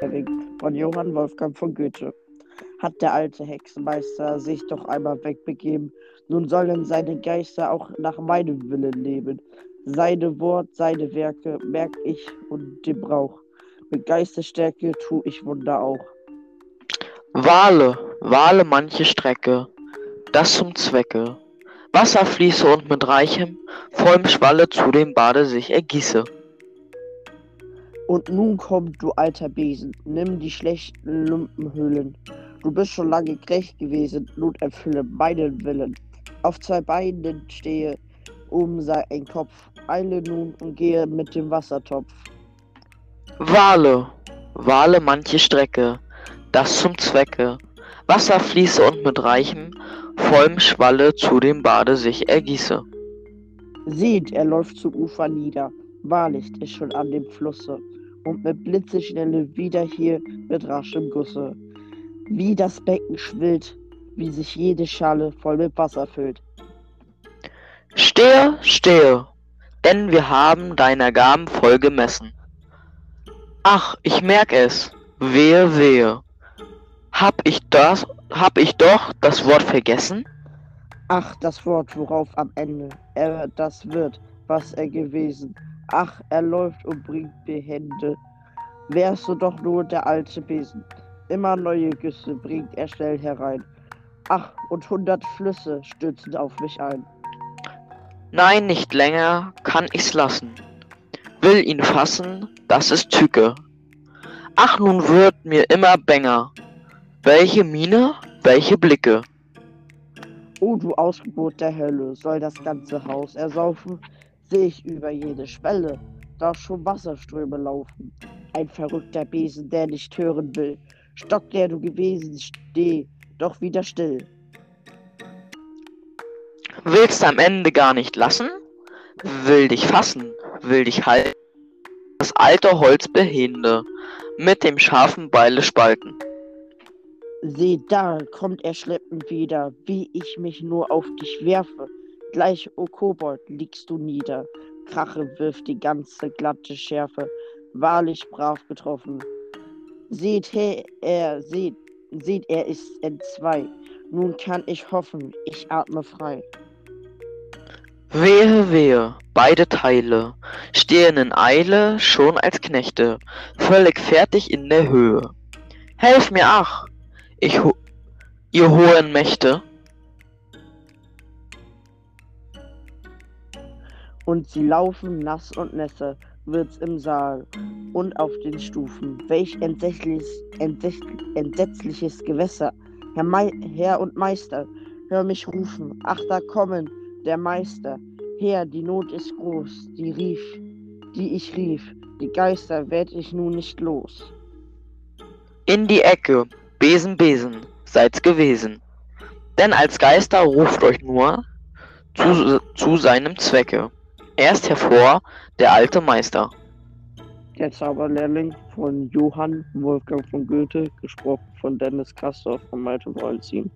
erwinkt von Johann Wolfgang von Goethe. Hat der alte Hexenmeister sich doch einmal wegbegeben, nun sollen seine Geister auch nach meinem Willen leben. Seine Wort, seine Werke merk ich und den Brauch. Mit Geistesstärke tu ich Wunder auch. Wale, Wale manche Strecke, das zum Zwecke. Wasser fließe und mit reichem, vollem Schwalle zu dem Bade sich ergieße. Und nun komm, du alter Besen, nimm die schlechten Lumpenhöhlen. Du bist schon lange gerecht gewesen, nun erfülle meinen Willen. Auf zwei Beinen stehe, oben sei ein Kopf, eile nun und gehe mit dem Wassertopf. Wale, Wale manche Strecke, das zum Zwecke. Wasser fließe und mit reichem, vollem Schwalle zu dem Bade sich ergieße. Seht, er läuft zum Ufer nieder, Wahrlicht ist schon an dem Flusse und mit Blitzeschnelle wieder hier mit raschem Gusse. Wie das Becken schwillt, wie sich jede Schale voll mit Wasser füllt. Stehe, stehe, denn wir haben deiner Gaben voll gemessen. Ach, ich merk es, wehe, wehe. Hab ich das, hab ich doch das Wort vergessen? Ach, das Wort, worauf am Ende er das wird, was er gewesen. Ach, er läuft und bringt behende. Wärst du doch nur der alte Besen. Immer neue Güsse bringt er schnell herein. Ach, und hundert Flüsse stürzen auf mich ein. Nein, nicht länger kann ich's lassen. Will ihn fassen, das ist Tücke. Ach, nun wird mir immer bänger. Welche Miene, welche Blicke. O du Ausgeburt der Hölle, soll das ganze Haus ersaufen, seh ich über jede Schwelle, da schon Wasserströme laufen. Ein verrückter Besen, der nicht hören will. Stock, der du gewesen, steh doch wieder still. Willst am Ende gar nicht lassen? Will dich fassen, will dich halten. Das alte Holz behinde, mit dem scharfen Beile spalten. Seh, da kommt er schleppend wieder, wie ich mich nur auf dich werfe. Gleich, o Kobold, liegst du nieder. Krache wirft die ganze glatte Schärfe, wahrlich brav getroffen. Seht her, er, seht, seht, er ist entzwei. Nun kann ich hoffen, ich atme frei. Wehe, wehe, beide Teile stehen in Eile schon als Knechte, völlig fertig in der Höhe. Helf mir, ach, ich ho ihr hohen Mächte. Und sie laufen nass und nässe, wird's im Saal und auf den Stufen. Welch entsetzliches, entsetzlich, entsetzliches Gewässer. Herr, Mei Herr und Meister, hör mich rufen. Ach, da kommen der Meister. Herr, die Not ist groß, die rief, die ich rief. Die Geister werd ich nun nicht los. In die Ecke, Besen, Besen, seid's gewesen. Denn als Geister ruft euch nur zu, zu seinem Zwecke. Erst hervor der alte Meister. Der Zauberlehrling von Johann Wolfgang von Goethe, gesprochen von Dennis Kastor von Malte Wolzin.